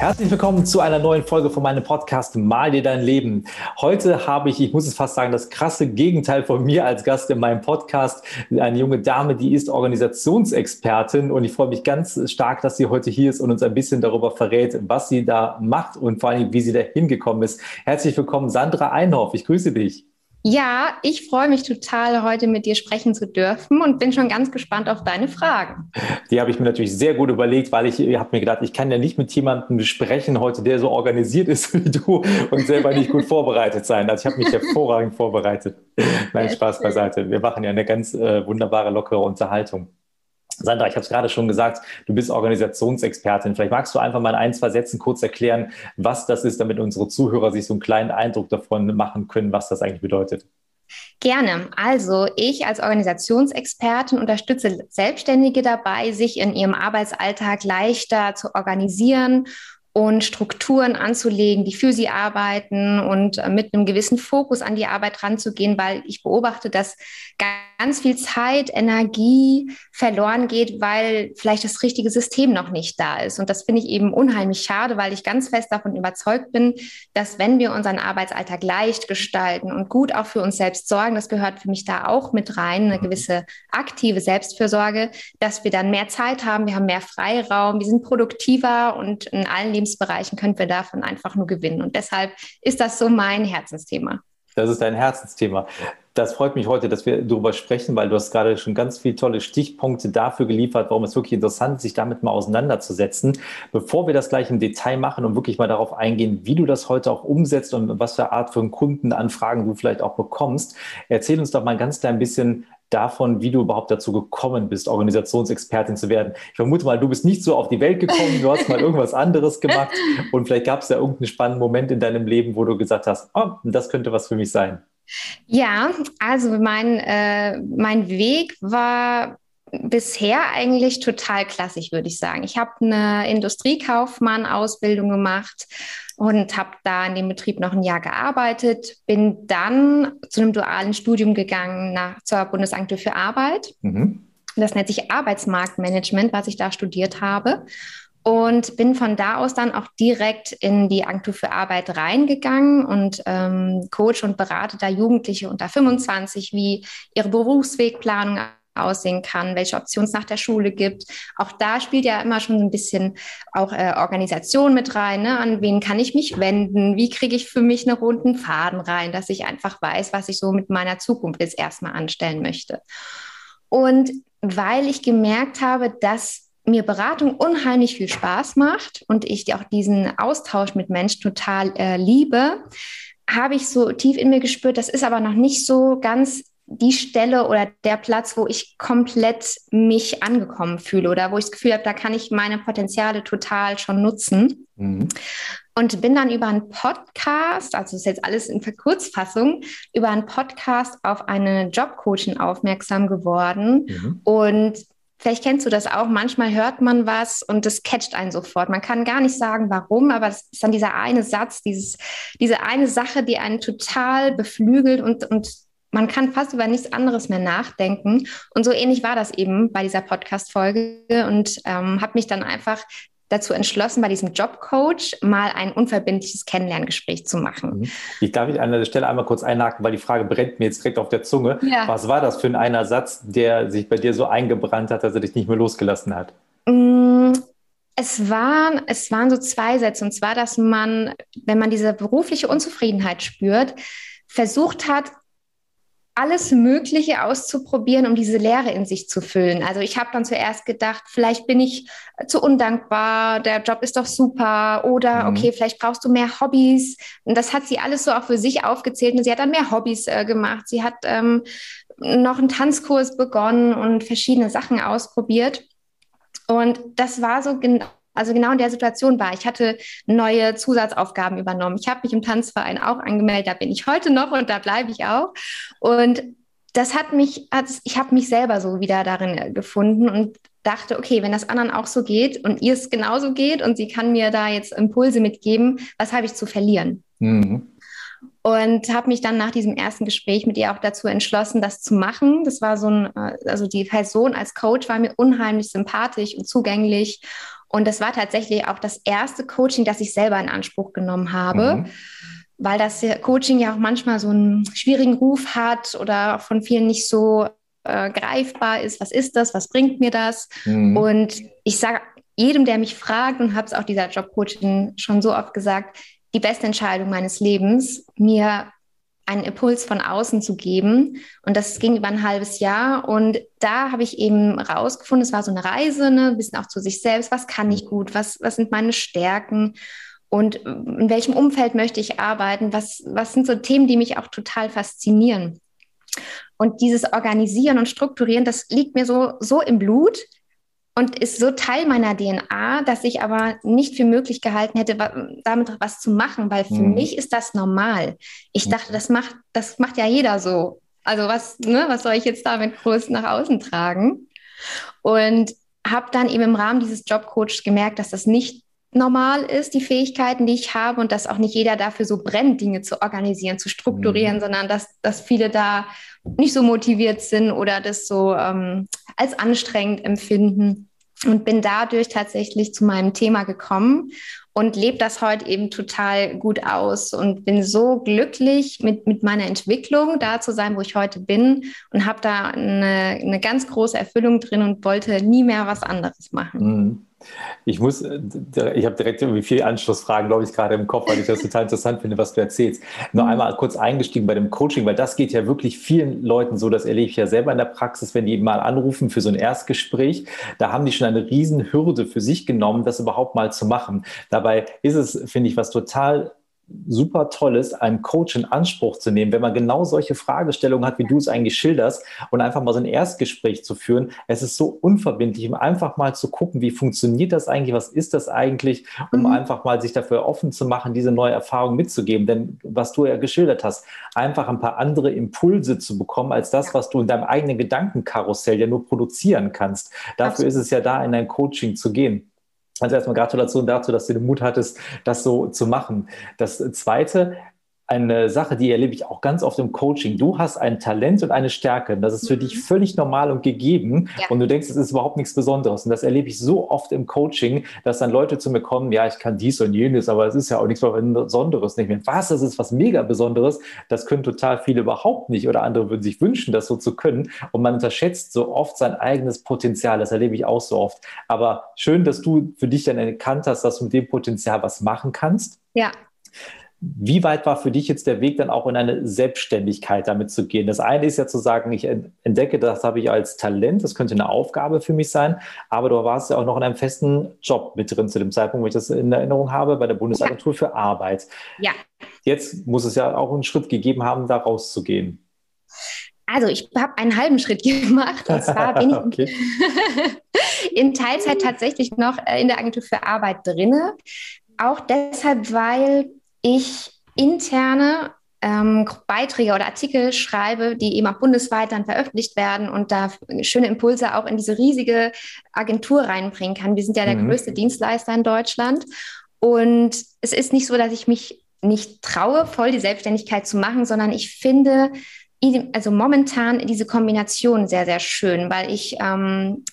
Herzlich willkommen zu einer neuen Folge von meinem Podcast Mal dir dein Leben. Heute habe ich, ich muss es fast sagen, das krasse Gegenteil von mir als Gast in meinem Podcast. Eine junge Dame, die ist Organisationsexpertin und ich freue mich ganz stark, dass sie heute hier ist und uns ein bisschen darüber verrät, was sie da macht und vor allem, wie sie da hingekommen ist. Herzlich willkommen, Sandra Einhoff. Ich grüße dich. Ja, ich freue mich total, heute mit dir sprechen zu dürfen und bin schon ganz gespannt auf deine Fragen. Die habe ich mir natürlich sehr gut überlegt, weil ich habe mir gedacht, ich kann ja nicht mit jemandem sprechen heute, der so organisiert ist wie du und selber nicht gut vorbereitet sein. Also ich habe mich hervorragend vorbereitet. Nein, Spaß beiseite. Wir machen ja eine ganz äh, wunderbare, lockere Unterhaltung. Sandra, ich habe es gerade schon gesagt, du bist Organisationsexpertin. Vielleicht magst du einfach mal in ein, zwei Sätzen kurz erklären, was das ist, damit unsere Zuhörer sich so einen kleinen Eindruck davon machen können, was das eigentlich bedeutet. Gerne. Also ich als Organisationsexpertin unterstütze Selbstständige dabei, sich in ihrem Arbeitsalltag leichter zu organisieren und Strukturen anzulegen, die für sie arbeiten und äh, mit einem gewissen Fokus an die Arbeit ranzugehen, weil ich beobachte, dass ganz viel Zeit, Energie verloren geht, weil vielleicht das richtige System noch nicht da ist. Und das finde ich eben unheimlich schade, weil ich ganz fest davon überzeugt bin, dass wenn wir unseren Arbeitsalltag leicht gestalten und gut auch für uns selbst sorgen, das gehört für mich da auch mit rein, eine gewisse aktive Selbstfürsorge, dass wir dann mehr Zeit haben, wir haben mehr Freiraum, wir sind produktiver und in allen Lebensbereichen können wir davon einfach nur gewinnen. Und deshalb ist das so mein Herzensthema. Das ist dein Herzensthema. Das freut mich heute, dass wir darüber sprechen, weil du hast gerade schon ganz viele tolle Stichpunkte dafür geliefert, warum es wirklich interessant ist, sich damit mal auseinanderzusetzen. Bevor wir das gleich im Detail machen und wirklich mal darauf eingehen, wie du das heute auch umsetzt und was für Art von Kundenanfragen du vielleicht auch bekommst, erzähl uns doch mal ganz klein bisschen davon, wie du überhaupt dazu gekommen bist, Organisationsexpertin zu werden. Ich vermute mal, du bist nicht so auf die Welt gekommen, du hast mal irgendwas anderes gemacht und vielleicht gab es ja irgendeinen spannenden Moment in deinem Leben, wo du gesagt hast, oh, das könnte was für mich sein. Ja, also mein, äh, mein Weg war bisher eigentlich total klassisch, würde ich sagen. Ich habe eine Industriekaufmann-Ausbildung gemacht und habe da in dem Betrieb noch ein Jahr gearbeitet, bin dann zu einem dualen Studium gegangen nach, zur Bundesagentur für Arbeit. Mhm. Das nennt sich Arbeitsmarktmanagement, was ich da studiert habe. Und bin von da aus dann auch direkt in die Agentur für Arbeit reingegangen und ähm, coach und berate da Jugendliche unter 25, wie ihre Berufswegplanung aussehen kann, welche Optionen es nach der Schule gibt. Auch da spielt ja immer schon ein bisschen auch äh, Organisation mit rein. Ne? An wen kann ich mich wenden? Wie kriege ich für mich einen runden Faden rein, dass ich einfach weiß, was ich so mit meiner Zukunft jetzt erstmal anstellen möchte. Und weil ich gemerkt habe, dass mir Beratung unheimlich viel Spaß macht und ich auch diesen Austausch mit Menschen total äh, liebe, habe ich so tief in mir gespürt, das ist aber noch nicht so ganz die Stelle oder der Platz, wo ich komplett mich angekommen fühle oder wo ich das Gefühl habe, da kann ich meine Potenziale total schon nutzen. Mhm. Und bin dann über einen Podcast, also das ist jetzt alles in Verkurzfassung, über einen Podcast auf eine Jobcoaching aufmerksam geworden. Mhm. Und Vielleicht kennst du das auch. Manchmal hört man was und das catcht einen sofort. Man kann gar nicht sagen, warum, aber es ist dann dieser eine Satz, dieses, diese eine Sache, die einen total beflügelt und, und man kann fast über nichts anderes mehr nachdenken. Und so ähnlich war das eben bei dieser Podcast-Folge und ähm, habe mich dann einfach dazu entschlossen, bei diesem Jobcoach mal ein unverbindliches Kennenlerngespräch zu machen. Mhm. Ich darf mich an der Stelle einmal kurz einhaken, weil die Frage brennt mir jetzt direkt auf der Zunge. Ja. Was war das für ein einer Satz, der sich bei dir so eingebrannt hat, dass er dich nicht mehr losgelassen hat? Mm, es waren, es waren so zwei Sätze. Und zwar, dass man, wenn man diese berufliche Unzufriedenheit spürt, versucht hat, alles Mögliche auszuprobieren, um diese Leere in sich zu füllen. Also ich habe dann zuerst gedacht, vielleicht bin ich zu undankbar, der Job ist doch super oder mhm. okay, vielleicht brauchst du mehr Hobbys. Und das hat sie alles so auch für sich aufgezählt und sie hat dann mehr Hobbys äh, gemacht. Sie hat ähm, noch einen Tanzkurs begonnen und verschiedene Sachen ausprobiert. Und das war so genau also genau in der Situation war. Ich hatte neue Zusatzaufgaben übernommen. Ich habe mich im Tanzverein auch angemeldet, da bin ich heute noch und da bleibe ich auch. Und das hat mich, ich habe mich selber so wieder darin äh, gefunden und dachte, okay, wenn das anderen auch so geht und ihr es genauso geht und sie kann mir da jetzt Impulse mitgeben, was habe ich zu verlieren? Mhm. Und habe mich dann nach diesem ersten Gespräch mit ihr auch dazu entschlossen, das zu machen. Das war so ein, äh, also die Person als Coach war mir unheimlich sympathisch und zugänglich. Und das war tatsächlich auch das erste Coaching, das ich selber in Anspruch genommen habe. Mhm weil das Coaching ja auch manchmal so einen schwierigen Ruf hat oder von vielen nicht so äh, greifbar ist. Was ist das? Was bringt mir das? Mhm. Und ich sage jedem, der mich fragt und habe es auch dieser Jobcoaching schon so oft gesagt, die beste Entscheidung meines Lebens, mir einen Impuls von außen zu geben. Und das ging über ein halbes Jahr. Und da habe ich eben rausgefunden, es war so eine Reise, ne, ein bisschen auch zu sich selbst. Was kann ich gut? Was, was sind meine Stärken? Und in welchem Umfeld möchte ich arbeiten? Was, was sind so Themen, die mich auch total faszinieren? Und dieses Organisieren und Strukturieren, das liegt mir so, so im Blut und ist so Teil meiner DNA, dass ich aber nicht für möglich gehalten hätte, damit was zu machen, weil für mhm. mich ist das normal. Ich dachte, das macht, das macht ja jeder so. Also was, ne, was soll ich jetzt damit groß nach außen tragen? Und habe dann eben im Rahmen dieses Jobcoachs gemerkt, dass das nicht normal ist, die Fähigkeiten, die ich habe und dass auch nicht jeder dafür so brennt, Dinge zu organisieren, zu strukturieren, mhm. sondern dass, dass viele da nicht so motiviert sind oder das so ähm, als anstrengend empfinden. Und bin dadurch tatsächlich zu meinem Thema gekommen und lebe das heute eben total gut aus und bin so glücklich mit, mit meiner Entwicklung, da zu sein, wo ich heute bin und habe da eine, eine ganz große Erfüllung drin und wollte nie mehr was anderes machen. Mhm. Ich muss, äh, ich habe direkt irgendwie viele Anschlussfragen, glaube ich, gerade im Kopf, weil ich das total interessant finde, was du erzählst. Nur mhm. einmal kurz eingestiegen bei dem Coaching, weil das geht ja wirklich vielen Leuten so, das erlebe ich ja selber in der Praxis, wenn die mal anrufen für so ein Erstgespräch, da haben die schon eine riesen Hürde für sich genommen, das überhaupt mal zu machen. Dabei ist es, finde ich, was total super toll ist, einen Coach in Anspruch zu nehmen, wenn man genau solche Fragestellungen hat, wie du es eigentlich schilderst und einfach mal so ein Erstgespräch zu führen. Es ist so unverbindlich, um einfach mal zu gucken, wie funktioniert das eigentlich, was ist das eigentlich, um mhm. einfach mal sich dafür offen zu machen, diese neue Erfahrung mitzugeben. Denn was du ja geschildert hast, einfach ein paar andere Impulse zu bekommen, als das, was du in deinem eigenen Gedankenkarussell ja nur produzieren kannst. Dafür Absolut. ist es ja da, in ein Coaching zu gehen. Also erstmal Gratulation dazu, dass du den Mut hattest, das so zu machen. Das Zweite, eine Sache, die erlebe ich auch ganz oft im Coaching. Du hast ein Talent und eine Stärke. Das ist für mhm. dich völlig normal und gegeben. Ja. Und du denkst, es ist überhaupt nichts Besonderes. Und das erlebe ich so oft im Coaching, dass dann Leute zu mir kommen, ja, ich kann dies und jenes, aber es ist ja auch nichts Besonderes. Nicht mehr. Was, das ist was mega Besonderes. Das können total viele überhaupt nicht. Oder andere würden sich wünschen, das so zu können. Und man unterschätzt so oft sein eigenes Potenzial. Das erlebe ich auch so oft. Aber schön, dass du für dich dann erkannt hast, dass du mit dem Potenzial was machen kannst. Ja. Wie weit war für dich jetzt der Weg dann auch in eine Selbstständigkeit damit zu gehen? Das eine ist ja zu sagen, ich entdecke, das habe ich als Talent, das könnte eine Aufgabe für mich sein, aber du warst ja auch noch in einem festen Job mit drin zu dem Zeitpunkt, wo ich das in Erinnerung habe, bei der Bundesagentur ja. für Arbeit. Ja. Jetzt muss es ja auch einen Schritt gegeben haben, da rauszugehen. Also ich habe einen halben Schritt gemacht und zwar bin ich in Teilzeit tatsächlich noch in der Agentur für Arbeit drinne. Auch deshalb, weil ich interne ähm, Beiträge oder Artikel schreibe, die eben auch bundesweit dann veröffentlicht werden und da schöne Impulse auch in diese riesige Agentur reinbringen kann. Wir sind ja der mhm. größte Dienstleister in Deutschland. Und es ist nicht so, dass ich mich nicht traue, voll die Selbstständigkeit zu machen, sondern ich finde, also momentan diese Kombination sehr, sehr schön, weil ich ähm,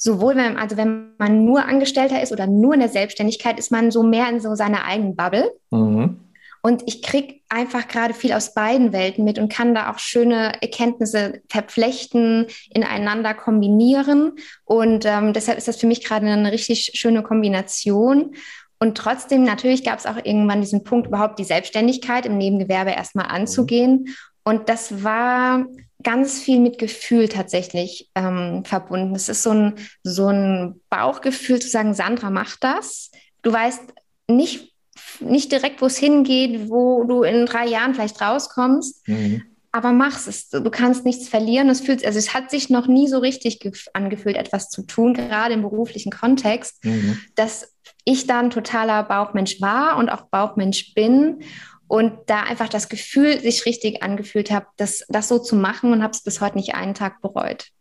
sowohl wenn, also wenn man nur Angestellter ist oder nur in der Selbstständigkeit, ist man so mehr in so seiner eigenen Bubble. Mhm. Und ich kriege einfach gerade viel aus beiden Welten mit und kann da auch schöne Erkenntnisse verflechten, ineinander kombinieren. Und ähm, deshalb ist das für mich gerade eine richtig schöne Kombination. Und trotzdem, natürlich gab es auch irgendwann diesen Punkt, überhaupt die Selbstständigkeit im Nebengewerbe erstmal anzugehen. Und das war ganz viel mit Gefühl tatsächlich ähm, verbunden. Es ist so ein, so ein Bauchgefühl zu sagen, Sandra, mach das. Du weißt nicht, nicht direkt, wo es hingeht, wo du in drei Jahren vielleicht rauskommst, mhm. aber mach's es. Du kannst nichts verlieren. Es fühlt, also es hat sich noch nie so richtig angefühlt, etwas zu tun, gerade im beruflichen Kontext. Mhm. Das ich dann totaler Bauchmensch war und auch Bauchmensch bin und da einfach das Gefühl sich richtig angefühlt habe, das, das so zu machen und habe es bis heute nicht einen Tag bereut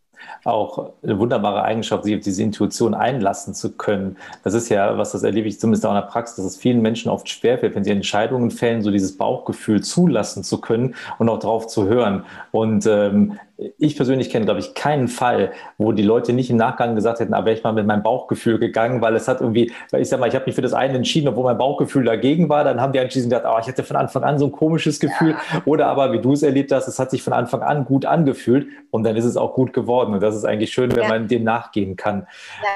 auch eine wunderbare Eigenschaft, sich auf diese Intuition einlassen zu können. Das ist ja, was das erlebe ich zumindest auch in der Praxis, dass es vielen Menschen oft schwerfällt, wenn sie Entscheidungen fällen, so dieses Bauchgefühl zulassen zu können und auch darauf zu hören. Und ähm, ich persönlich kenne, glaube ich, keinen Fall, wo die Leute nicht im Nachgang gesagt hätten, aber wäre ich mal mit meinem Bauchgefühl gegangen, weil es hat irgendwie, weil ich sag mal, ich habe mich für das eine entschieden, obwohl mein Bauchgefühl dagegen war, dann haben die anschließend gesagt, oh, ich hatte von Anfang an so ein komisches Gefühl. Ja. Oder aber, wie du es erlebt hast, es hat sich von Anfang an gut angefühlt und dann ist es auch gut geworden. Und das ist eigentlich schön, wenn ja. man dem nachgehen kann.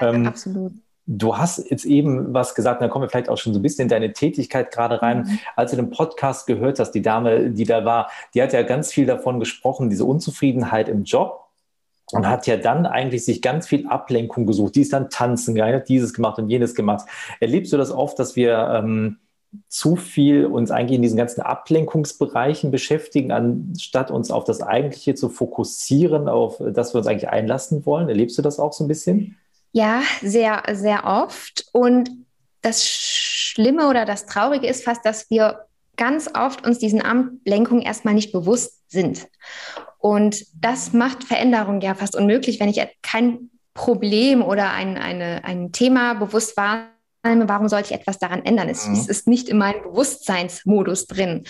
Ja, ähm, absolut. Du hast jetzt eben was gesagt, da kommen wir vielleicht auch schon so ein bisschen in deine Tätigkeit gerade rein. Mhm. Als du den Podcast gehört hast, die Dame, die da war, die hat ja ganz viel davon gesprochen, diese Unzufriedenheit im Job und hat ja dann eigentlich sich ganz viel Ablenkung gesucht. Die ist dann tanzen gegangen, hat dieses gemacht und jenes gemacht. Erlebst du das oft, dass wir ähm, zu viel uns eigentlich in diesen ganzen Ablenkungsbereichen beschäftigen, anstatt uns auf das Eigentliche zu fokussieren, auf das wir uns eigentlich einlassen wollen? Erlebst du das auch so ein bisschen? Ja, sehr, sehr oft. Und das Schlimme oder das Traurige ist fast, dass wir ganz oft uns diesen Ablenkungen erstmal nicht bewusst sind. Und das macht Veränderung ja fast unmöglich, wenn ich kein Problem oder ein, eine, ein Thema bewusst wahrnehme, warum sollte ich etwas daran ändern? Es, mhm. es ist nicht in meinem Bewusstseinsmodus drin.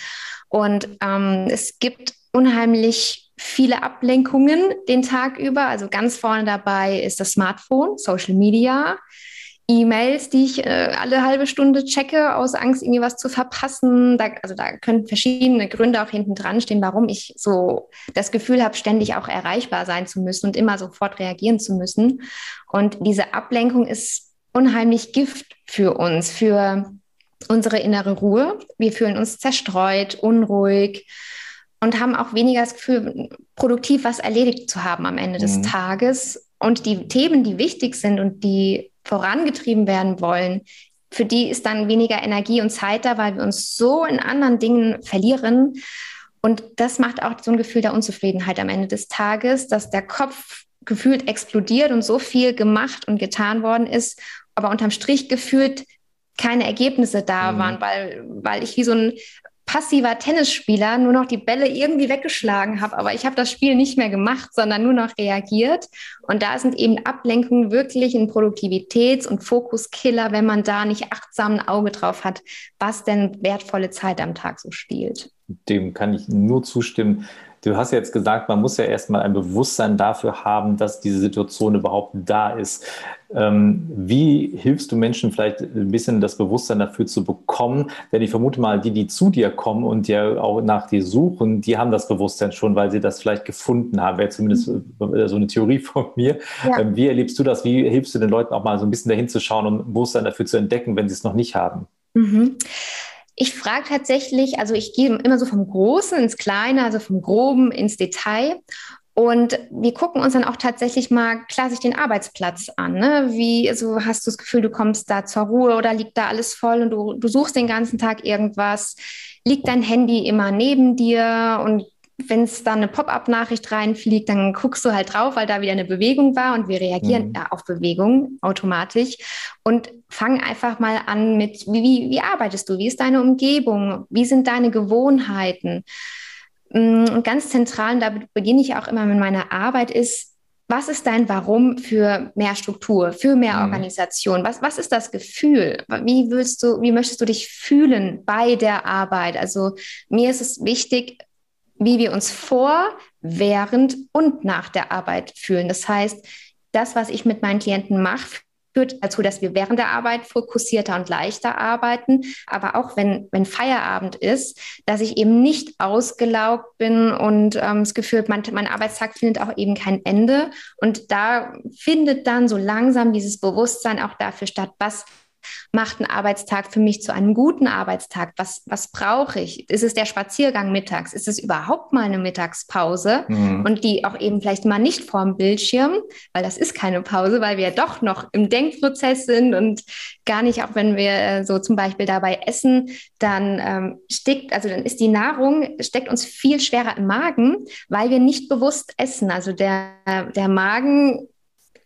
Und ähm, es gibt unheimlich viele Ablenkungen den Tag über. Also ganz vorne dabei ist das Smartphone, Social Media, E-Mails, die ich äh, alle halbe Stunde checke, aus Angst, irgendwie was zu verpassen. Da, also da können verschiedene Gründe auch hinten dran stehen, warum ich so das Gefühl habe, ständig auch erreichbar sein zu müssen und immer sofort reagieren zu müssen. Und diese Ablenkung ist unheimlich Gift für uns, für unsere innere Ruhe. Wir fühlen uns zerstreut, unruhig, und haben auch weniger das Gefühl, produktiv was erledigt zu haben am Ende mhm. des Tages. Und die Themen, die wichtig sind und die vorangetrieben werden wollen, für die ist dann weniger Energie und Zeit da, weil wir uns so in anderen Dingen verlieren. Und das macht auch so ein Gefühl der Unzufriedenheit am Ende des Tages, dass der Kopf gefühlt explodiert und so viel gemacht und getan worden ist, aber unterm Strich gefühlt keine Ergebnisse da mhm. waren, weil, weil ich wie so ein passiver Tennisspieler nur noch die Bälle irgendwie weggeschlagen habe, aber ich habe das Spiel nicht mehr gemacht, sondern nur noch reagiert. Und da sind eben Ablenkungen wirklich ein Produktivitäts- und Fokuskiller, wenn man da nicht achtsam ein Auge drauf hat, was denn wertvolle Zeit am Tag so spielt. Dem kann ich nur zustimmen. Du hast jetzt gesagt, man muss ja erstmal ein Bewusstsein dafür haben, dass diese Situation überhaupt da ist. Ähm, wie hilfst du Menschen vielleicht ein bisschen das Bewusstsein dafür zu bekommen? Denn ich vermute mal, die, die zu dir kommen und ja auch nach dir suchen, die haben das Bewusstsein schon, weil sie das vielleicht gefunden haben. Wäre zumindest äh, so eine Theorie von mir. Ja. Ähm, wie erlebst du das? Wie hilfst du den Leuten auch mal so ein bisschen dahin zu schauen und Bewusstsein dafür zu entdecken, wenn sie es noch nicht haben? Mhm. Ich frage tatsächlich, also ich gehe immer so vom Großen ins Kleine, also vom Groben ins Detail. Und wir gucken uns dann auch tatsächlich mal klassisch den Arbeitsplatz an. Ne? Wie also hast du das Gefühl, du kommst da zur Ruhe oder liegt da alles voll und du, du suchst den ganzen Tag irgendwas? Liegt dein Handy immer neben dir und wenn es dann eine Pop-up-Nachricht reinfliegt, dann guckst du halt drauf, weil da wieder eine Bewegung war und wir reagieren mhm. auf Bewegung automatisch und fang einfach mal an mit, wie, wie arbeitest du? Wie ist deine Umgebung? Wie sind deine Gewohnheiten? Mm, und ganz zentral, und da beginne ich auch immer mit meiner Arbeit, ist, was ist dein Warum für mehr Struktur, für mehr mhm. Organisation? Was, was ist das Gefühl? Wie willst du, wie möchtest du dich fühlen bei der Arbeit? Also mir ist es wichtig, wie wir uns vor, während und nach der Arbeit fühlen. Das heißt, das, was ich mit meinen Klienten mache, führt dazu, dass wir während der Arbeit fokussierter und leichter arbeiten, aber auch wenn, wenn Feierabend ist, dass ich eben nicht ausgelaugt bin und ähm, das Gefühl, mein, mein Arbeitstag findet auch eben kein Ende. Und da findet dann so langsam dieses Bewusstsein auch dafür statt, was macht ein Arbeitstag für mich zu einem guten Arbeitstag? Was, was brauche ich? Ist es der Spaziergang mittags? Ist es überhaupt mal eine Mittagspause? Mhm. Und die auch eben vielleicht mal nicht vorm Bildschirm, weil das ist keine Pause, weil wir doch noch im Denkprozess sind und gar nicht, auch wenn wir äh, so zum Beispiel dabei essen, dann ähm, steckt, also dann ist die Nahrung, steckt uns viel schwerer im Magen, weil wir nicht bewusst essen. Also der, der Magen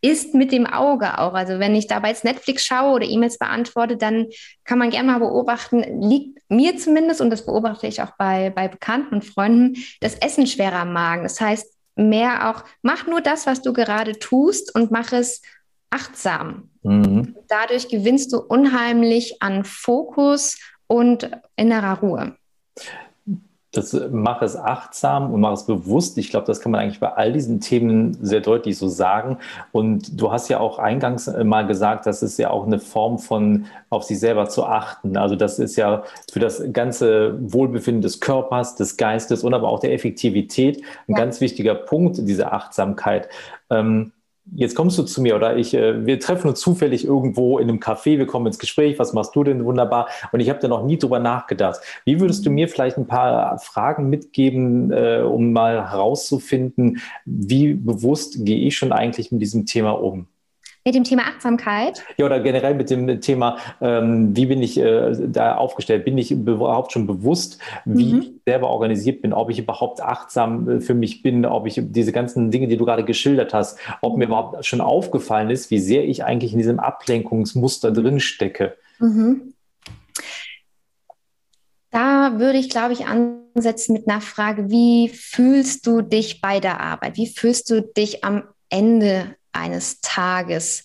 ist mit dem Auge auch. Also wenn ich dabei jetzt Netflix schaue oder E-Mails beantworte, dann kann man gerne mal beobachten, liegt mir zumindest, und das beobachte ich auch bei, bei Bekannten und Freunden, das Essen schwerer am Magen. Das heißt, mehr auch, mach nur das, was du gerade tust und mach es achtsam. Mhm. Dadurch gewinnst du unheimlich an Fokus und innerer Ruhe das mach es achtsam und mach es bewusst. Ich glaube, das kann man eigentlich bei all diesen Themen sehr deutlich so sagen. Und du hast ja auch eingangs äh, mal gesagt, das ist ja auch eine Form von auf sich selber zu achten. Also das ist ja für das ganze Wohlbefinden des Körpers, des Geistes und aber auch der Effektivität ein ja. ganz wichtiger Punkt, diese Achtsamkeit. Ähm, jetzt kommst du zu mir oder ich, äh, wir treffen uns zufällig irgendwo in einem Café, wir kommen ins Gespräch, was machst du denn wunderbar? Und ich habe da noch nie drüber nachgedacht. Wie würdest du mir vielleicht ein paar Fragen mitgeben, äh, um mal herauszufinden, wie bewusst gehe ich schon eigentlich mit diesem Thema um? Mit dem Thema Achtsamkeit? Ja, oder generell mit dem Thema, ähm, wie bin ich äh, da aufgestellt? Bin ich überhaupt schon bewusst, wie mhm. ich selber organisiert bin, ob ich überhaupt achtsam äh, für mich bin, ob ich diese ganzen Dinge, die du gerade geschildert hast, ob mir überhaupt schon aufgefallen ist, wie sehr ich eigentlich in diesem Ablenkungsmuster drin stecke? Mhm. Da würde ich, glaube ich, ansetzen mit einer Frage, wie fühlst du dich bei der Arbeit? Wie fühlst du dich am Ende eines Tages.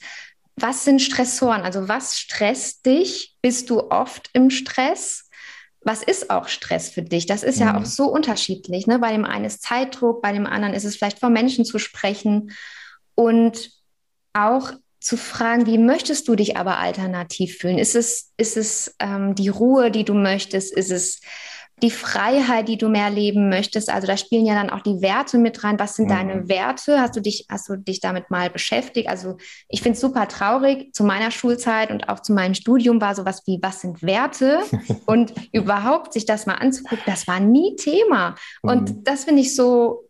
Was sind Stressoren? Also was stresst dich? Bist du oft im Stress? Was ist auch Stress für dich? Das ist mhm. ja auch so unterschiedlich. Ne? Bei dem einen ist Zeitdruck, bei dem anderen ist es vielleicht vor Menschen zu sprechen und auch zu fragen, wie möchtest du dich aber alternativ fühlen? Ist es, ist es ähm, die Ruhe, die du möchtest? Ist es die Freiheit, die du mehr leben möchtest. Also da spielen ja dann auch die Werte mit rein. Was sind mhm. deine Werte? Hast du dich, hast du dich damit mal beschäftigt? Also ich finde es super traurig. Zu meiner Schulzeit und auch zu meinem Studium war sowas wie, was sind Werte? und überhaupt sich das mal anzugucken, das war nie Thema. Und mhm. das finde ich so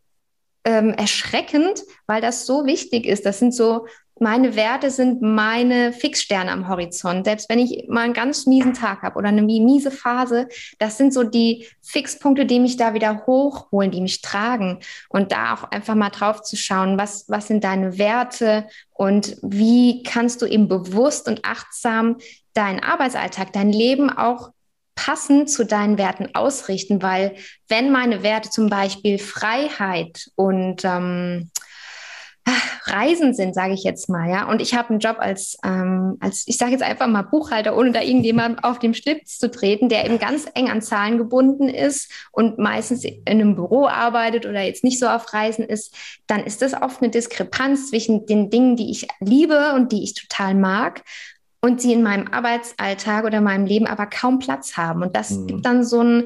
ähm, erschreckend, weil das so wichtig ist. Das sind so meine Werte sind meine Fixsterne am Horizont. Selbst wenn ich mal einen ganz miesen Tag habe oder eine miese Phase, das sind so die Fixpunkte, die mich da wieder hochholen, die mich tragen. Und da auch einfach mal drauf zu schauen, was, was sind deine Werte und wie kannst du eben bewusst und achtsam deinen Arbeitsalltag, dein Leben auch passend zu deinen Werten ausrichten, weil wenn meine Werte zum Beispiel Freiheit und ähm, Reisen sind, sage ich jetzt mal, ja. Und ich habe einen Job als, ähm, als ich sage jetzt einfach mal Buchhalter, ohne da irgendjemand auf dem Schlips zu treten, der eben ganz eng an Zahlen gebunden ist und meistens in einem Büro arbeitet oder jetzt nicht so auf Reisen ist, dann ist das oft eine Diskrepanz zwischen den Dingen, die ich liebe und die ich total mag und sie in meinem Arbeitsalltag oder meinem Leben aber kaum Platz haben. Und das mhm. gibt dann so, ein,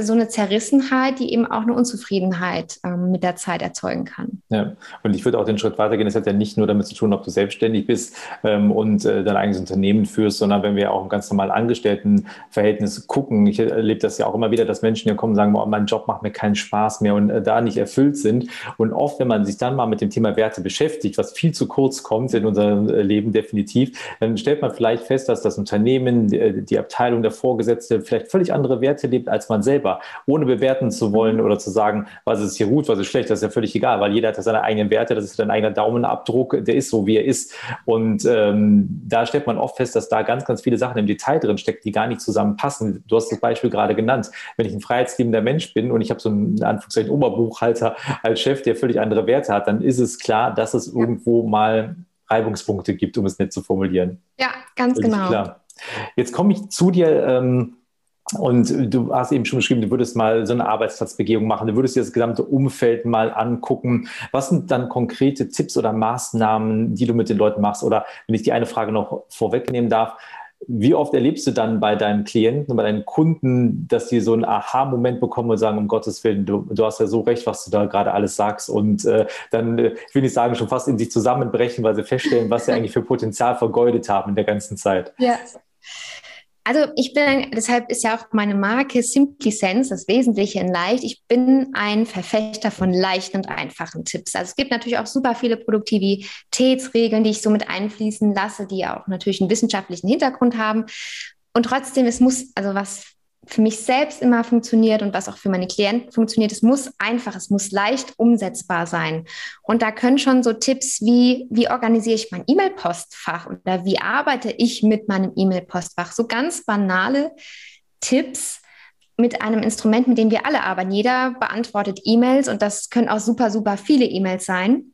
so, eine Zerrissenheit, die eben auch eine Unzufriedenheit ähm, mit der Zeit erzeugen kann. Ja, und ich würde auch den Schritt weitergehen. Es hat ja nicht nur damit zu tun, ob du selbstständig bist ähm, und äh, dein eigenes Unternehmen führst, sondern wenn wir auch im ganz normalen Angestelltenverhältnis gucken. Ich erlebe das ja auch immer wieder, dass Menschen hier kommen und sagen, oh, mein Job macht mir keinen Spaß mehr und äh, da nicht erfüllt sind. Und oft, wenn man sich dann mal mit dem Thema Werte beschäftigt, was viel zu kurz kommt in unserem äh, Leben definitiv, dann stellt man vielleicht fest, dass das Unternehmen, die, die Abteilung, der Vorgesetzte vielleicht völlig andere Werte lebt als man selber, ohne bewerten zu wollen oder zu sagen, was ist hier gut, was ist schlecht, das ist ja völlig egal, weil jeder hat ja seine eigenen Werte, das ist sein eigener Daumenabdruck, der ist so, wie er ist. Und ähm, da stellt man oft fest, dass da ganz, ganz viele Sachen im Detail drin stecken, die gar nicht zusammenpassen. Du hast das Beispiel gerade genannt. Wenn ich ein freiheitsliebender Mensch bin und ich habe so einen Anführungszeichen Oberbuchhalter als Chef, der völlig andere Werte hat, dann ist es klar, dass es irgendwo mal Reibungspunkte gibt, um es nicht zu formulieren. Ja, ganz genau. Klar. Jetzt komme ich zu dir. Ähm, und du hast eben schon beschrieben, du würdest mal so eine Arbeitsplatzbegehung machen, du würdest dir das gesamte Umfeld mal angucken. Was sind dann konkrete Tipps oder Maßnahmen, die du mit den Leuten machst? Oder wenn ich die eine Frage noch vorwegnehmen darf, wie oft erlebst du dann bei deinen Klienten bei deinen Kunden, dass sie so einen Aha-Moment bekommen und sagen, um Gottes Willen, du, du hast ja so recht, was du da gerade alles sagst. Und äh, dann, äh, ich will nicht sagen, schon fast in sich zusammenbrechen, weil sie feststellen, was sie eigentlich für Potenzial vergeudet haben in der ganzen Zeit. Ja. Also ich bin, deshalb ist ja auch meine Marke Simply Sense, das Wesentliche in leicht. Ich bin ein Verfechter von leichten und einfachen Tipps. Also es gibt natürlich auch super viele Produktivitätsregeln, die ich so mit einfließen lasse, die auch natürlich einen wissenschaftlichen Hintergrund haben. Und trotzdem, es muss, also was für mich selbst immer funktioniert und was auch für meine Klienten funktioniert. Es muss einfach, es muss leicht umsetzbar sein. Und da können schon so Tipps wie, wie organisiere ich mein E-Mail-Postfach oder wie arbeite ich mit meinem E-Mail-Postfach, so ganz banale Tipps mit einem Instrument, mit dem wir alle arbeiten. Jeder beantwortet E-Mails und das können auch super, super viele E-Mails sein.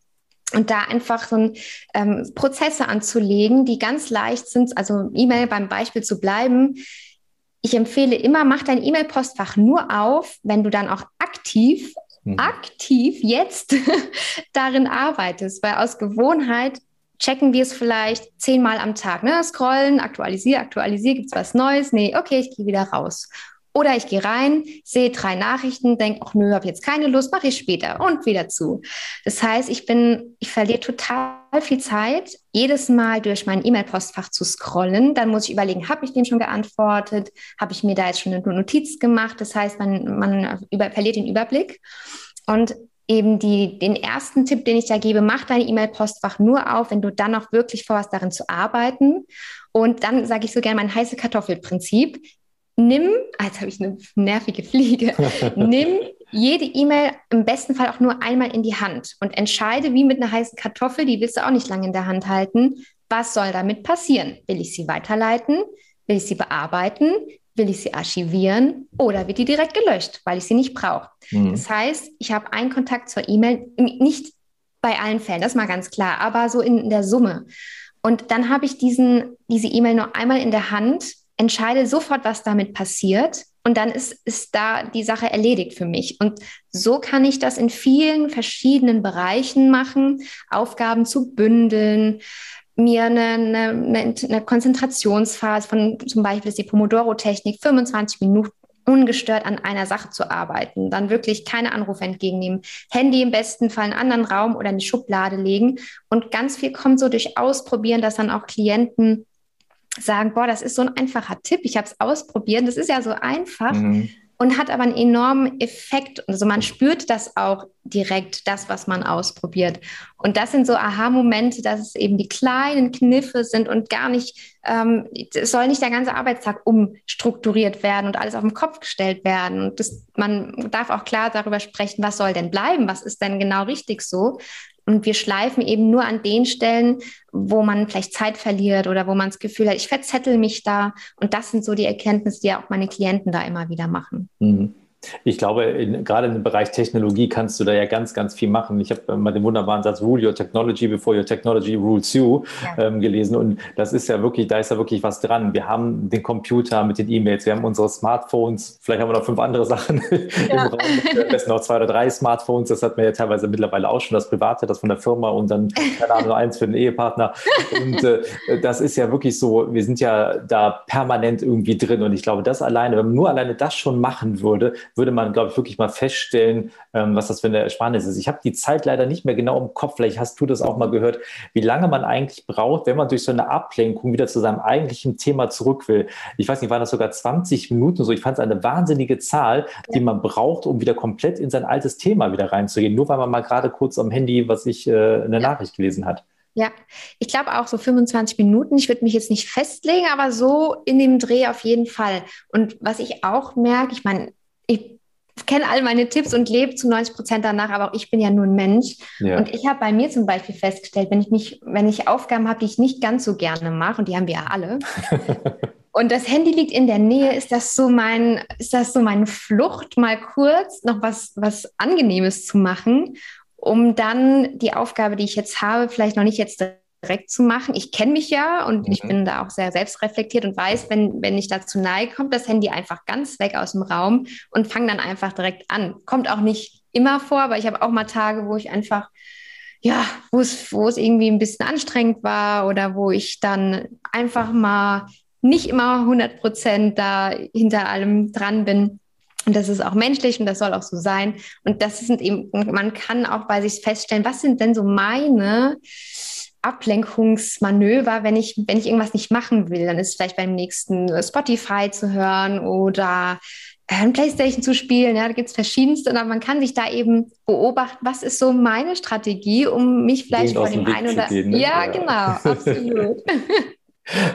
Und da einfach so ein, ähm, Prozesse anzulegen, die ganz leicht sind, also E-Mail beim Beispiel zu bleiben, ich empfehle immer, mach dein E-Mail-Postfach nur auf, wenn du dann auch aktiv, mhm. aktiv jetzt darin arbeitest, weil aus Gewohnheit checken wir es vielleicht zehnmal am Tag. Ne? Scrollen, aktualisiere, aktualisiere, gibt es was Neues? Nee, okay, ich gehe wieder raus. Oder ich gehe rein, sehe drei Nachrichten, denke, ach nö, habe jetzt keine Lust, mache ich später und wieder zu. Das heißt, ich bin, ich verliere total viel Zeit, jedes Mal durch mein E-Mail-Postfach zu scrollen. Dann muss ich überlegen, habe ich den schon geantwortet? Habe ich mir da jetzt schon eine Notiz gemacht? Das heißt, man, man über, verliert den Überblick. Und eben die, den ersten Tipp, den ich da gebe, mach dein E-Mail-Postfach nur auf, wenn du dann auch wirklich vorhast, darin zu arbeiten. Und dann sage ich so gerne mein heiße Kartoffelprinzip nimm, ah, jetzt habe ich eine nervige Fliege, nimm jede E-Mail im besten Fall auch nur einmal in die Hand und entscheide wie mit einer heißen Kartoffel, die willst du auch nicht lange in der Hand halten, was soll damit passieren? Will ich sie weiterleiten? Will ich sie bearbeiten? Will ich sie archivieren oder wird die direkt gelöscht, weil ich sie nicht brauche? Mhm. Das heißt, ich habe einen Kontakt zur E-Mail, nicht bei allen Fällen, das ist mal ganz klar, aber so in der Summe. Und dann habe ich diesen, diese E-Mail nur einmal in der Hand entscheide sofort, was damit passiert und dann ist, ist da die Sache erledigt für mich. Und so kann ich das in vielen verschiedenen Bereichen machen, Aufgaben zu bündeln, mir eine, eine, eine Konzentrationsphase von zum Beispiel ist die Pomodoro-Technik, 25 Minuten ungestört an einer Sache zu arbeiten, dann wirklich keine Anrufe entgegennehmen, Handy im besten Fall in einen anderen Raum oder in die Schublade legen und ganz viel kommt so durch Ausprobieren, dass dann auch Klienten sagen, boah, das ist so ein einfacher Tipp, ich habe es ausprobiert, das ist ja so einfach mhm. und hat aber einen enormen Effekt. Also man spürt das auch direkt, das, was man ausprobiert. Und das sind so Aha-Momente, dass es eben die kleinen Kniffe sind und gar nicht, ähm, es soll nicht der ganze Arbeitstag umstrukturiert werden und alles auf den Kopf gestellt werden. Und das, man darf auch klar darüber sprechen, was soll denn bleiben, was ist denn genau richtig so. Und wir schleifen eben nur an den Stellen, wo man vielleicht Zeit verliert oder wo man das Gefühl hat, ich verzettel mich da. Und das sind so die Erkenntnisse, die auch meine Klienten da immer wieder machen. Mhm. Ich glaube, in, gerade im Bereich Technologie kannst du da ja ganz, ganz viel machen. Ich habe mal den wunderbaren Satz Rule Your Technology before your technology rules you ja. ähm, gelesen. Und das ist ja wirklich, da ist ja wirklich was dran. Wir haben den Computer mit den E-Mails, wir haben unsere Smartphones, vielleicht haben wir noch fünf andere Sachen ja. im Raum, am besten noch zwei oder drei Smartphones. Das hat man ja teilweise mittlerweile auch schon, das Private, das von der Firma und dann, keine Ahnung, eins für den Ehepartner. Und äh, das ist ja wirklich so, wir sind ja da permanent irgendwie drin. Und ich glaube, das alleine, wenn man nur alleine das schon machen würde, würde man, glaube ich, wirklich mal feststellen, ähm, was das für eine Ersparnis ist. Ich habe die Zeit leider nicht mehr genau im Kopf. Vielleicht hast du das auch mal gehört, wie lange man eigentlich braucht, wenn man durch so eine Ablenkung wieder zu seinem eigentlichen Thema zurück will. Ich weiß nicht, waren das sogar 20 Minuten so. Ich fand es eine wahnsinnige Zahl, die man braucht, um wieder komplett in sein altes Thema wieder reinzugehen. Nur weil man mal gerade kurz am Handy, was ich, äh, eine. Nachricht gelesen hat. Ja, ich glaube auch so 25 Minuten. Ich würde mich jetzt nicht festlegen, aber so in dem Dreh auf jeden Fall. Und was ich auch merke, ich meine, ich kenne all meine Tipps und lebe zu 90 Prozent danach, aber auch ich bin ja nur ein Mensch. Ja. Und ich habe bei mir zum Beispiel festgestellt, wenn ich mich, wenn ich Aufgaben habe, die ich nicht ganz so gerne mache, und die haben wir ja alle, und das Handy liegt in der Nähe, ist das so mein, ist das so meine Flucht, mal kurz noch was, was Angenehmes zu machen, um dann die Aufgabe, die ich jetzt habe, vielleicht noch nicht jetzt direkt zu machen. Ich kenne mich ja und mhm. ich bin da auch sehr selbstreflektiert und weiß, wenn, wenn ich dazu neige, kommt das Handy einfach ganz weg aus dem Raum und fange dann einfach direkt an. Kommt auch nicht immer vor, aber ich habe auch mal Tage, wo ich einfach, ja, wo es, wo es irgendwie ein bisschen anstrengend war oder wo ich dann einfach mal nicht immer 100 Prozent da hinter allem dran bin. Und das ist auch menschlich und das soll auch so sein. Und das sind eben, man kann auch bei sich feststellen, was sind denn so meine Ablenkungsmanöver, wenn ich, wenn ich irgendwas nicht machen will. Dann ist vielleicht beim nächsten Spotify zu hören oder äh, ein Playstation zu spielen. Ja, da gibt es verschiedenste, aber man kann sich da eben beobachten, was ist so meine Strategie, um mich vielleicht von dem einen oder gehen, ne? ja, ja, genau, absolut.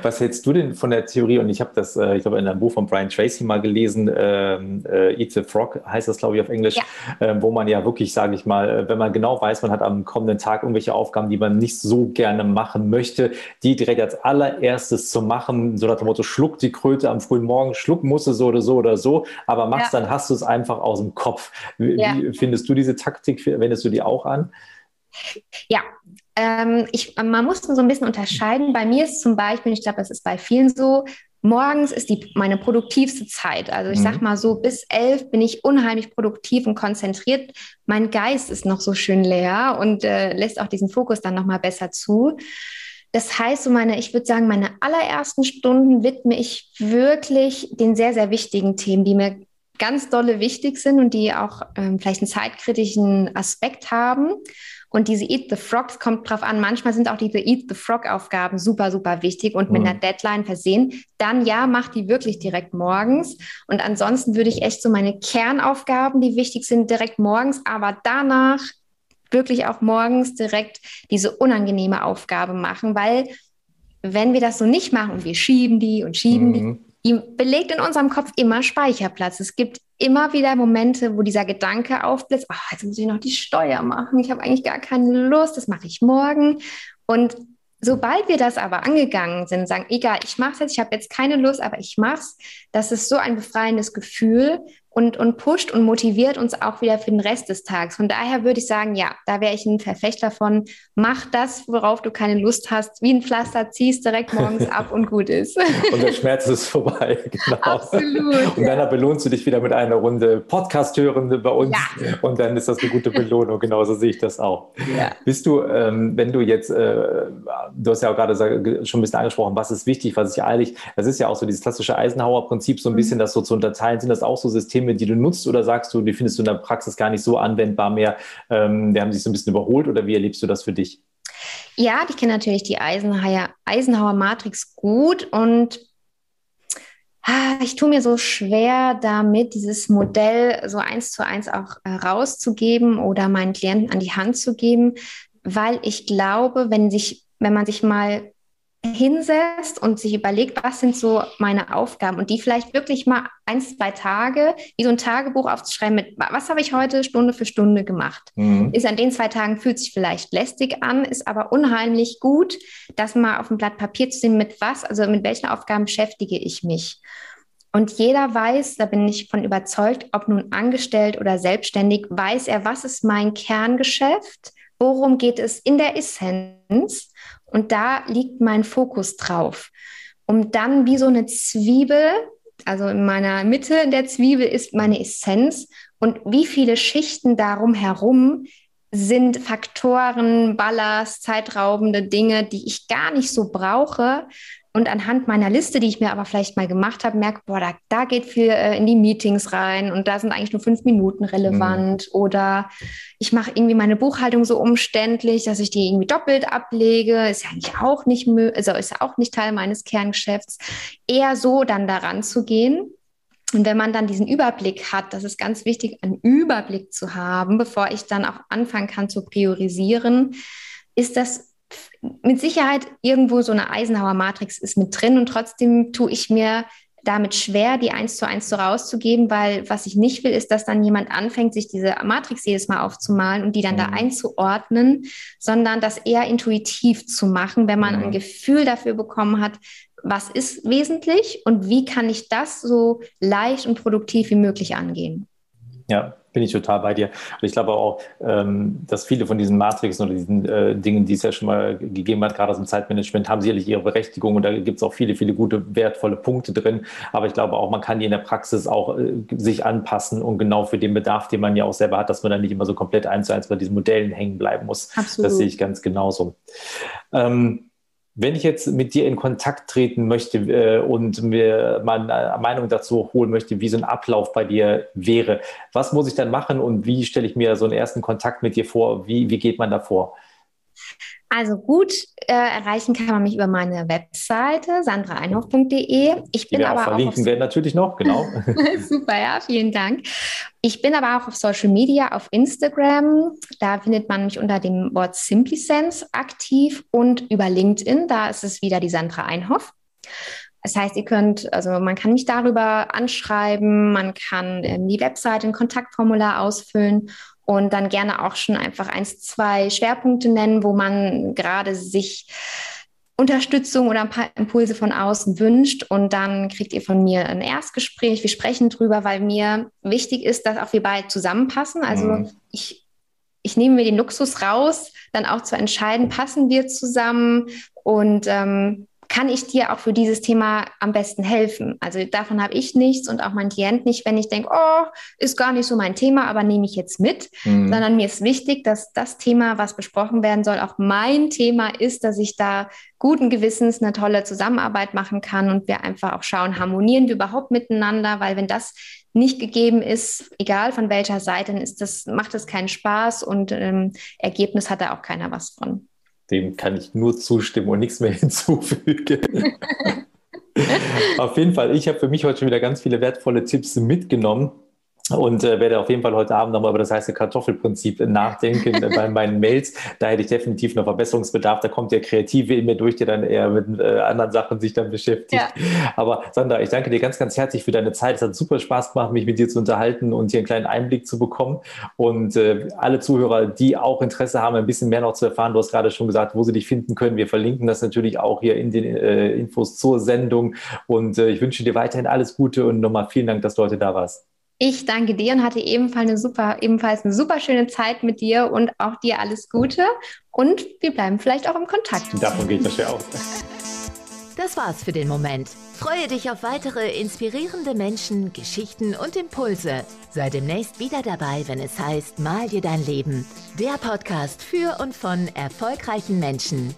Was hältst du denn von der Theorie? Und ich habe das, äh, ich glaube, in einem Buch von Brian Tracy mal gelesen, ähm, äh, Eat the Frog heißt das, glaube ich, auf Englisch, ja. äh, wo man ja wirklich, sage ich mal, äh, wenn man genau weiß, man hat am kommenden Tag irgendwelche Aufgaben, die man nicht so gerne machen möchte, die direkt als allererstes zu machen, so nach dem Motto, schluck die Kröte am frühen Morgen, schlucken musst du so oder so oder so, aber machst ja. dann, hast du es einfach aus dem Kopf. Wie, ja. wie findest du diese Taktik, wendest du die auch an? Ja, ähm, ich, man muss so ein bisschen unterscheiden. Bei mir ist zum Beispiel, ich glaube, das ist bei vielen so, morgens ist die meine produktivste Zeit. Also ich mhm. sag mal so, bis elf bin ich unheimlich produktiv und konzentriert. Mein Geist ist noch so schön leer und äh, lässt auch diesen Fokus dann nochmal besser zu. Das heißt, so meine, ich würde sagen, meine allerersten Stunden widme ich wirklich den sehr, sehr wichtigen Themen, die mir ganz dolle wichtig sind und die auch ähm, vielleicht einen zeitkritischen Aspekt haben. Und diese Eat the Frogs kommt drauf an. Manchmal sind auch diese Eat the Frog Aufgaben super, super wichtig und mhm. mit einer Deadline versehen. Dann ja, mach die wirklich direkt morgens. Und ansonsten würde ich echt so meine Kernaufgaben, die wichtig sind, direkt morgens, aber danach wirklich auch morgens direkt diese unangenehme Aufgabe machen, weil wenn wir das so nicht machen und wir schieben die und schieben mhm. die, die belegt in unserem Kopf immer Speicherplatz. Es gibt immer wieder Momente, wo dieser Gedanke aufblitzt, oh, jetzt muss ich noch die Steuer machen, ich habe eigentlich gar keine Lust, das mache ich morgen. Und sobald wir das aber angegangen sind, sagen, egal, ich mache es jetzt, ich habe jetzt keine Lust, aber ich mache es, das ist so ein befreiendes Gefühl, und, und pusht und motiviert uns auch wieder für den Rest des Tages. Von daher würde ich sagen, ja, da wäre ich ein Verfechter von, mach das, worauf du keine Lust hast, wie ein Pflaster, ziehst direkt morgens ab und gut ist. Und der Schmerz ist vorbei, genau. Absolut. Und dann belohnst du dich wieder mit einer Runde Podcast hören bei uns ja. und dann ist das eine gute Belohnung, genauso sehe ich das auch. Ja. Bist du, ähm, wenn du jetzt, äh, du hast ja auch gerade schon ein bisschen angesprochen, was ist wichtig, was ist ja eilig, das ist ja auch so dieses klassische Eisenhower-Prinzip, so ein mhm. bisschen das so zu unterteilen, sind das auch so Systeme, Systeme, die du nutzt oder sagst du, die findest du in der Praxis gar nicht so anwendbar mehr? Ähm, die haben sich so ein bisschen überholt oder wie erlebst du das für dich? Ja, ich kenne natürlich die Eisenhower, Eisenhower Matrix gut und ah, ich tue mir so schwer damit, dieses Modell so eins zu eins auch äh, rauszugeben oder meinen Klienten an die Hand zu geben, weil ich glaube, wenn sich, wenn man sich mal hinsetzt und sich überlegt, was sind so meine Aufgaben und die vielleicht wirklich mal ein, zwei Tage, wie so ein Tagebuch aufzuschreiben mit, was habe ich heute Stunde für Stunde gemacht. Mhm. Ist an den zwei Tagen, fühlt sich vielleicht lästig an, ist aber unheimlich gut, das mal auf dem Blatt Papier zu sehen, mit was, also mit welchen Aufgaben beschäftige ich mich. Und jeder weiß, da bin ich von überzeugt, ob nun angestellt oder selbstständig, weiß er, was ist mein Kerngeschäft, worum geht es in der Essenz und da liegt mein Fokus drauf. Um dann wie so eine Zwiebel, also in meiner Mitte der Zwiebel ist meine Essenz und wie viele Schichten darum herum sind Faktoren, Ballast, zeitraubende Dinge, die ich gar nicht so brauche, und anhand meiner Liste, die ich mir aber vielleicht mal gemacht habe, merke, boah, da, da geht viel äh, in die Meetings rein und da sind eigentlich nur fünf Minuten relevant. Mhm. Oder ich mache irgendwie meine Buchhaltung so umständlich, dass ich die irgendwie doppelt ablege. Ist ja eigentlich auch nicht, also ist ja auch nicht Teil meines Kerngeschäfts. Eher so dann daran zu gehen. Und wenn man dann diesen Überblick hat, das ist ganz wichtig, einen Überblick zu haben, bevor ich dann auch anfangen kann zu priorisieren, ist das mit Sicherheit irgendwo so eine Eisenhower Matrix ist mit drin und trotzdem tue ich mir damit schwer, die eins zu eins so rauszugeben, weil was ich nicht will, ist, dass dann jemand anfängt, sich diese Matrix jedes Mal aufzumalen und die dann mhm. da einzuordnen, sondern das eher intuitiv zu machen, wenn man mhm. ein Gefühl dafür bekommen hat, was ist wesentlich und wie kann ich das so leicht und produktiv wie möglich angehen. Ja, bin ich total bei dir. Und ich glaube auch, ähm, dass viele von diesen Matrixen oder diesen äh, Dingen, die es ja schon mal gegeben hat, gerade aus dem Zeitmanagement, haben sicherlich ihre Berechtigung und da gibt es auch viele, viele gute, wertvolle Punkte drin. Aber ich glaube auch, man kann die in der Praxis auch äh, sich anpassen und genau für den Bedarf, den man ja auch selber hat, dass man dann nicht immer so komplett eins zu eins bei diesen Modellen hängen bleiben muss. Absolut. Das sehe ich ganz genauso. Ähm, wenn ich jetzt mit dir in Kontakt treten möchte äh, und mir meine Meinung dazu holen möchte, wie so ein Ablauf bei dir wäre, was muss ich dann machen und wie stelle ich mir so einen ersten Kontakt mit dir vor? Wie, wie geht man da vor? Also gut äh, erreichen kann man mich über meine Webseite sandraeinhoff.de. Ich bin aber auch verlinken werden natürlich noch, genau. Super, ja, vielen Dank. Ich bin aber auch auf Social Media, auf Instagram. Da findet man mich unter dem Wort SimplySense aktiv und über LinkedIn. Da ist es wieder die Sandra Einhoff. Das heißt, ihr könnt, also man kann mich darüber anschreiben, man kann ähm, die Webseite, ein Kontaktformular ausfüllen und dann gerne auch schon einfach eins, zwei Schwerpunkte nennen, wo man gerade sich Unterstützung oder ein paar Impulse von außen wünscht und dann kriegt ihr von mir ein Erstgespräch. Wir sprechen drüber, weil mir wichtig ist, dass auch wir beide zusammenpassen. Also mhm. ich, ich nehme mir den Luxus raus, dann auch zu entscheiden, passen wir zusammen und ähm, kann ich dir auch für dieses Thema am besten helfen? Also davon habe ich nichts und auch mein Klient nicht, wenn ich denke, oh, ist gar nicht so mein Thema, aber nehme ich jetzt mit, mhm. sondern mir ist wichtig, dass das Thema, was besprochen werden soll, auch mein Thema ist, dass ich da guten Gewissens eine tolle Zusammenarbeit machen kann und wir einfach auch schauen, harmonieren wir überhaupt miteinander, weil wenn das nicht gegeben ist, egal von welcher Seite, dann ist das, macht das keinen Spaß und ähm, Ergebnis hat da auch keiner was von dem kann ich nur zustimmen und nichts mehr hinzufügen. Auf jeden Fall, ich habe für mich heute schon wieder ganz viele wertvolle Tipps mitgenommen und äh, werde auf jeden Fall heute Abend nochmal über das heiße Kartoffelprinzip nachdenken bei meinen Mails. Da hätte ich definitiv noch Verbesserungsbedarf. Da kommt der Kreative in mir durch, der dann eher mit äh, anderen Sachen sich dann beschäftigt. Ja. Aber Sandra, ich danke dir ganz, ganz herzlich für deine Zeit. Es hat super Spaß gemacht, mich mit dir zu unterhalten und hier einen kleinen Einblick zu bekommen. Und äh, alle Zuhörer, die auch Interesse haben, ein bisschen mehr noch zu erfahren, du hast gerade schon gesagt, wo sie dich finden können. Wir verlinken das natürlich auch hier in den äh, Infos zur Sendung. Und äh, ich wünsche dir weiterhin alles Gute und nochmal vielen Dank, dass du heute da warst. Ich danke dir und hatte ebenfalls eine super, ebenfalls eine super schöne Zeit mit dir und auch dir alles Gute. Und wir bleiben vielleicht auch im Kontakt. Davon gehe ich das ja auch. Das war's für den Moment. Freue dich auf weitere inspirierende Menschen, Geschichten und Impulse. Sei demnächst wieder dabei, wenn es heißt Mal dir dein Leben. Der Podcast für und von erfolgreichen Menschen.